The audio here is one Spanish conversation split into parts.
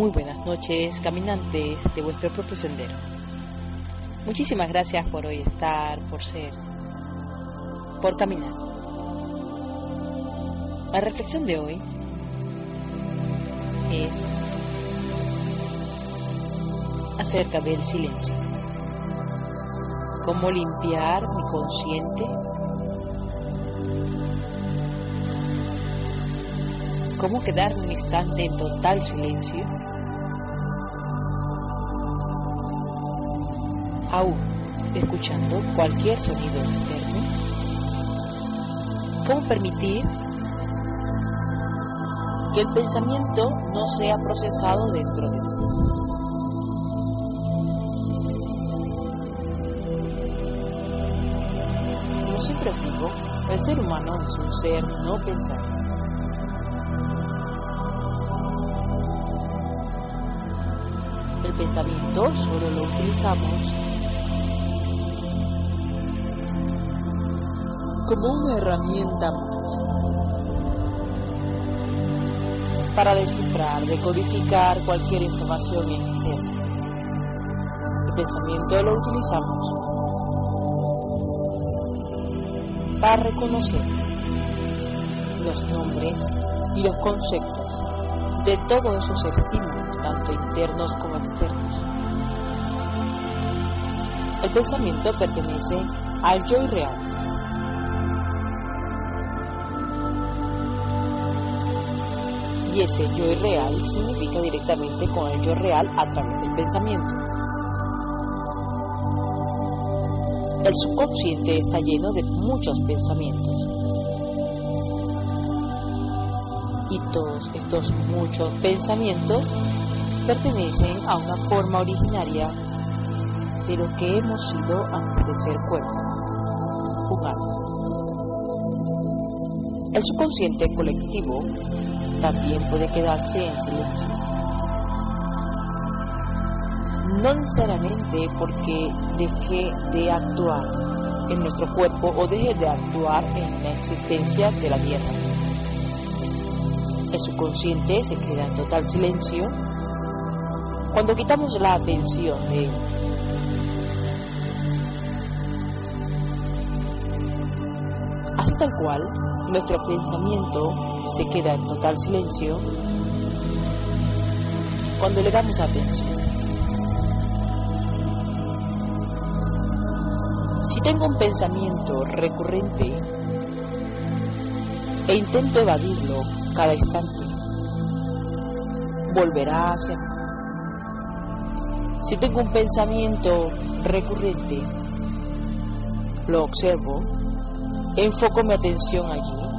Muy buenas noches, caminantes de vuestro propio sendero. Muchísimas gracias por hoy estar, por ser, por caminar. La reflexión de hoy es acerca del silencio. Cómo limpiar mi consciente cómo quedar un instante en total silencio, aún escuchando cualquier sonido externo, cómo permitir que el pensamiento no sea procesado dentro de mí. Como siempre digo, el ser humano es un ser no pensante. el pensamiento solo lo utilizamos como una herramienta para descifrar, decodificar cualquier información externa. El pensamiento lo utilizamos para reconocer los nombres y los conceptos de todos esos estímulos, tanto internos como externos. El pensamiento pertenece al yo irreal. Y ese yo irreal significa directamente con el yo real a través del pensamiento. El subconsciente está lleno de muchos pensamientos. y todos estos muchos pensamientos pertenecen a una forma originaria de lo que hemos sido antes de ser cuerpo, alma. El subconsciente colectivo también puede quedarse en silencio. No necesariamente porque deje de actuar en nuestro cuerpo o deje de actuar en la existencia de la Tierra el subconsciente se queda en total silencio cuando quitamos la atención de él. Así tal cual, nuestro pensamiento se queda en total silencio cuando le damos atención. Si tengo un pensamiento recurrente e intento evadirlo cada instante, volverá hacia mí. Si tengo un pensamiento recurrente, lo observo, enfoco mi atención allí,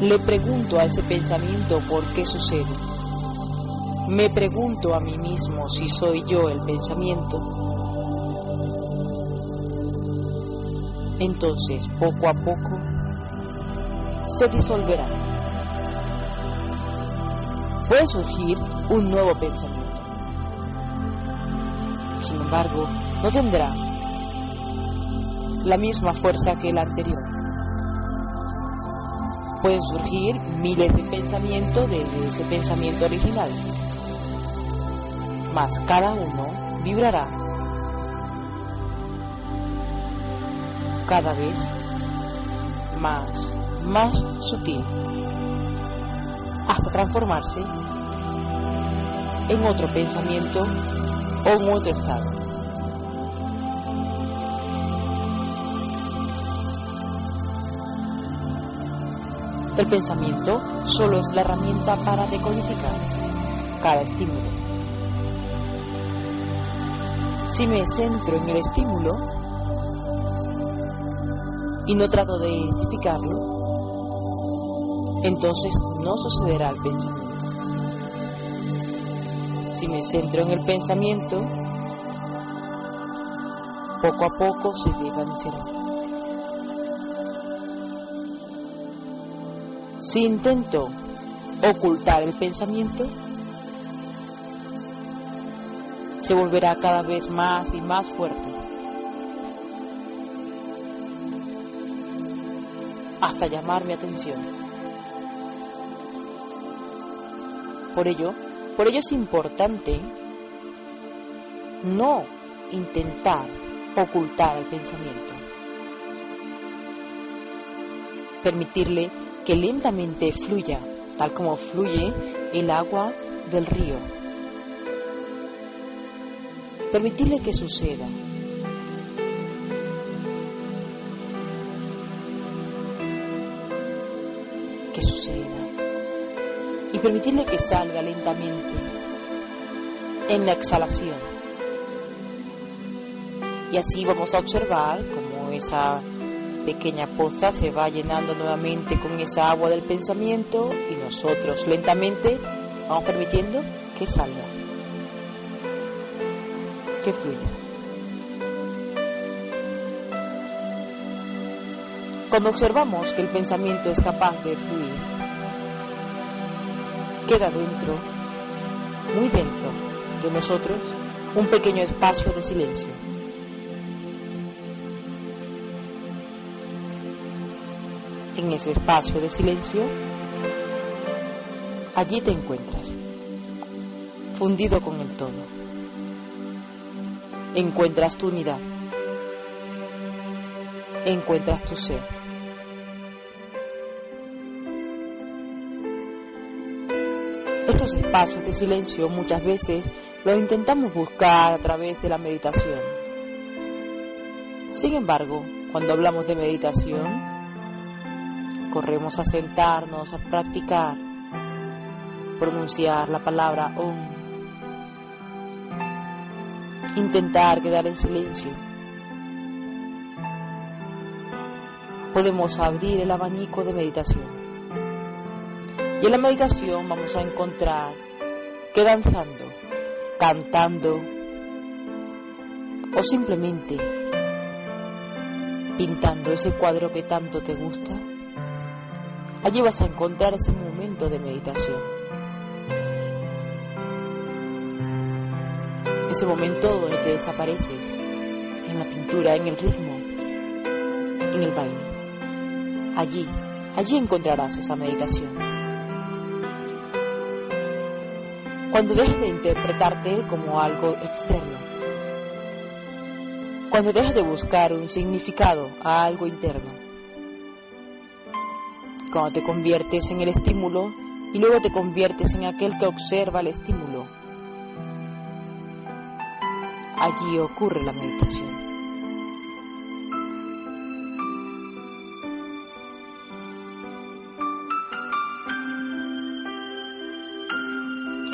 le pregunto a ese pensamiento por qué sucede, me pregunto a mí mismo si soy yo el pensamiento, entonces poco a poco se disolverá. Puede surgir un nuevo pensamiento. Sin embargo, no tendrá la misma fuerza que el anterior. Pueden surgir miles de pensamientos desde ese pensamiento original, mas cada uno vibrará cada vez más, más sutil, hasta transformarse en otro pensamiento o en otro estado. El pensamiento solo es la herramienta para decodificar cada estímulo. Si me centro en el estímulo y no trato de identificarlo, entonces no sucederá el pensamiento. Si me centro en el pensamiento, poco a poco se desvanecerá. Si intento ocultar el pensamiento, se volverá cada vez más y más fuerte, hasta llamar mi atención. Por ello, por ello es importante no intentar ocultar el pensamiento, permitirle que lentamente fluya, tal como fluye el agua del río. Permitirle que suceda. Que suceda. Y permitirle que salga lentamente en la exhalación. Y así vamos a observar como esa pequeña poza se va llenando nuevamente con esa agua del pensamiento y nosotros lentamente vamos permitiendo que salga, que fluya. Cuando observamos que el pensamiento es capaz de fluir, queda dentro, muy dentro de nosotros, un pequeño espacio de silencio. En ese espacio de silencio, allí te encuentras, fundido con el todo. Encuentras tu unidad, encuentras tu ser. Estos espacios de silencio muchas veces los intentamos buscar a través de la meditación. Sin embargo, cuando hablamos de meditación, corremos a sentarnos, a practicar, pronunciar la palabra Om, intentar quedar en silencio. Podemos abrir el abanico de meditación. Y en la meditación vamos a encontrar que danzando, cantando o simplemente pintando ese cuadro que tanto te gusta, Allí vas a encontrar ese momento de meditación. Ese momento donde te desapareces en la pintura, en el ritmo, en el baile. Allí, allí encontrarás esa meditación. Cuando dejes de interpretarte como algo externo. Cuando dejes de buscar un significado a algo interno cuando te conviertes en el estímulo y luego te conviertes en aquel que observa el estímulo. Allí ocurre la meditación.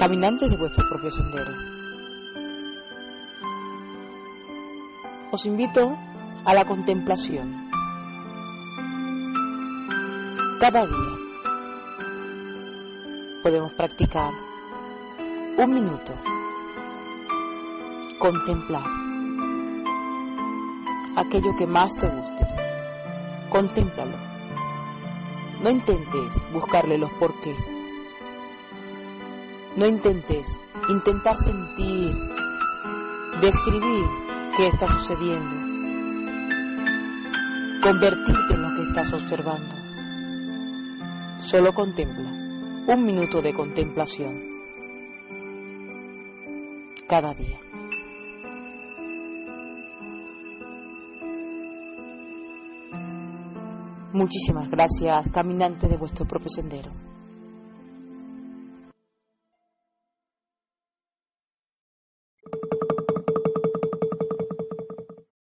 Caminantes de vuestro propio sendero. Os invito a la contemplación cada día podemos practicar un minuto, contemplar aquello que más te guste, contémplalo. No intentes buscarle los por qué. No intentes intentar sentir, describir qué está sucediendo, convertirte en lo que estás observando. Solo contempla. Un minuto de contemplación. Cada día. Muchísimas gracias, caminante de vuestro propio sendero.